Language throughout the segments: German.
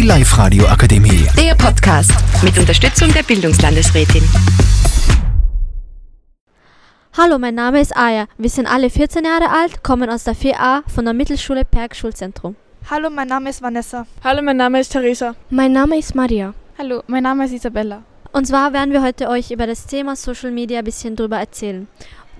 Die Live-Radio Akademie. Der Podcast mit Unterstützung der Bildungslandesrätin. Hallo, mein Name ist Aya. Wir sind alle 14 Jahre alt, kommen aus der 4a von der Mittelschule Perg Schulzentrum. Hallo, mein Name ist Vanessa. Hallo, mein Name ist Theresa. Mein Name ist Maria. Hallo, mein Name ist Isabella. Und zwar werden wir heute euch über das Thema Social Media ein bisschen drüber erzählen.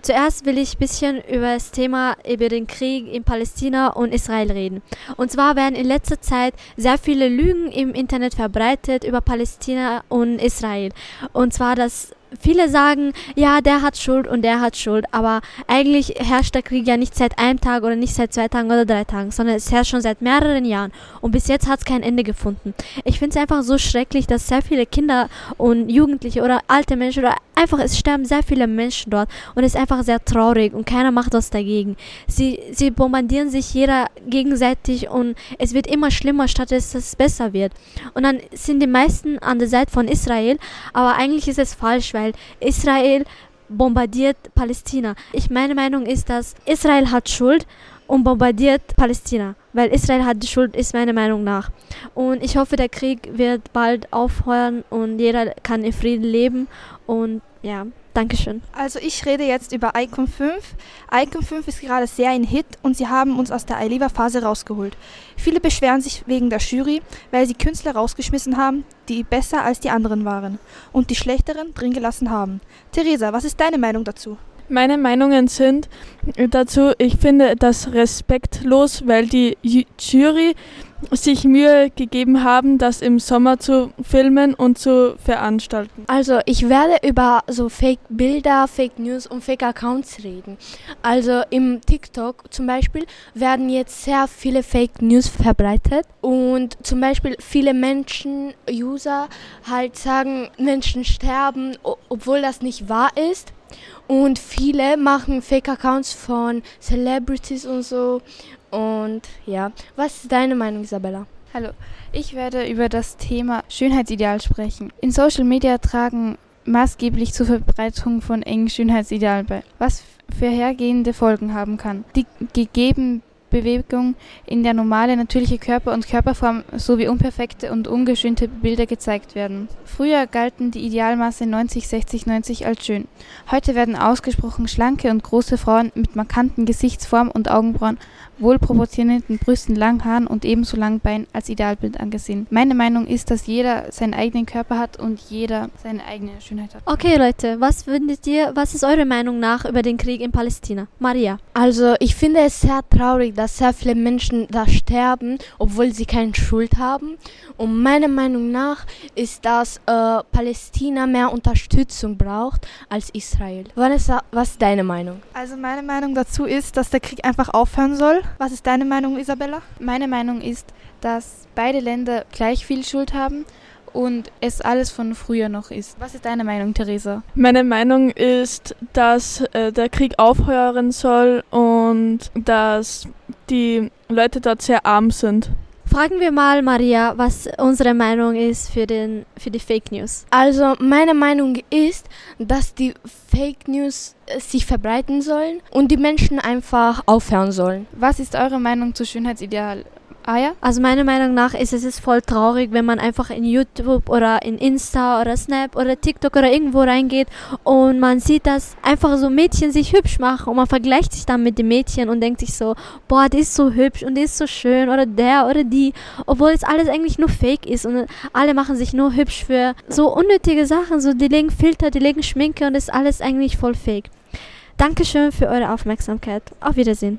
Zuerst will ich ein bisschen über das Thema, über den Krieg in Palästina und Israel reden. Und zwar werden in letzter Zeit sehr viele Lügen im Internet verbreitet über Palästina und Israel. Und zwar, dass viele sagen, ja, der hat Schuld und der hat Schuld, aber eigentlich herrscht der Krieg ja nicht seit einem Tag oder nicht seit zwei Tagen oder drei Tagen, sondern es herrscht schon seit mehreren Jahren und bis jetzt hat es kein Ende gefunden. Ich finde es einfach so schrecklich, dass sehr viele Kinder und Jugendliche oder alte Menschen oder einfach, es sterben sehr viele Menschen dort und es ist einfach sehr traurig und keiner macht was dagegen. Sie, sie bombardieren sich jeder gegenseitig und es wird immer schlimmer, statt dass es besser wird. Und dann sind die meisten an der Seite von Israel, aber eigentlich ist es falsch, weil Israel bombardiert Palästina. Ich meine Meinung ist, dass Israel hat Schuld und bombardiert Palästina, weil Israel hat die Schuld, ist meine Meinung nach. Und ich hoffe, der Krieg wird bald aufhören und jeder kann in Frieden leben und ja, Dankeschön. Also ich rede jetzt über Icon 5. Icon 5 ist gerade sehr ein Hit und sie haben uns aus der Aliva-Phase rausgeholt. Viele beschweren sich wegen der Jury, weil sie Künstler rausgeschmissen haben, die besser als die anderen waren und die schlechteren drin gelassen haben. Theresa, was ist deine Meinung dazu? Meine Meinungen sind dazu, ich finde das respektlos, weil die Jury sich Mühe gegeben haben, das im Sommer zu filmen und zu veranstalten. Also ich werde über so Fake-Bilder, Fake News und Fake-Accounts reden. Also im TikTok zum Beispiel werden jetzt sehr viele Fake News verbreitet und zum Beispiel viele Menschen, User halt sagen, Menschen sterben, obwohl das nicht wahr ist. Und viele machen Fake-Accounts von Celebrities und so. Und ja, was ist deine Meinung, Isabella? Hallo, ich werde über das Thema Schönheitsideal sprechen. In Social Media tragen maßgeblich zur Verbreitung von engen Schönheitsidealen bei, was vorhergehende Folgen haben kann. Die gegeben Bewegung in der normale, natürliche Körper und Körperform sowie unperfekte und ungeschönte Bilder gezeigt werden. Früher galten die Idealmaße 90, 60, 90 als schön. Heute werden ausgesprochen schlanke und große Frauen mit markanten Gesichtsform und Augenbrauen, wohlproportionierten Brüsten, langen Haaren und ebenso langen Beinen als Idealbild angesehen. Meine Meinung ist, dass jeder seinen eigenen Körper hat und jeder seine eigene Schönheit hat. Okay Leute, was findet ihr, was ist eure Meinung nach über den Krieg in Palästina? Maria. Also ich finde es sehr traurig, dass sehr viele Menschen da sterben, obwohl sie keine Schuld haben. Und meiner Meinung nach ist, dass äh, Palästina mehr Unterstützung braucht als Israel. Vanessa, was ist deine Meinung? Also meine Meinung dazu ist, dass der Krieg einfach aufhören soll. Was ist deine Meinung, Isabella? Meine Meinung ist, dass beide Länder gleich viel Schuld haben und es alles von früher noch ist. Was ist deine Meinung, Theresa? Meine Meinung ist, dass äh, der Krieg aufhören soll und dass die Leute dort sehr arm sind. Fragen wir mal Maria, was unsere Meinung ist für, den, für die Fake News. Also meine Meinung ist, dass die Fake News sich verbreiten sollen und die Menschen einfach aufhören sollen. Was ist eure Meinung zu Schönheitsideal? Ah ja? Also meiner Meinung nach ist es voll traurig, wenn man einfach in YouTube oder in Insta oder Snap oder TikTok oder irgendwo reingeht und man sieht, dass einfach so Mädchen sich hübsch machen und man vergleicht sich dann mit den Mädchen und denkt sich so, boah, die ist so hübsch und die ist so schön oder der oder die, obwohl es alles eigentlich nur Fake ist und alle machen sich nur hübsch für so unnötige Sachen, so die legen Filter, die legen Schminke und ist alles eigentlich voll Fake. Dankeschön für eure Aufmerksamkeit. Auf Wiedersehen.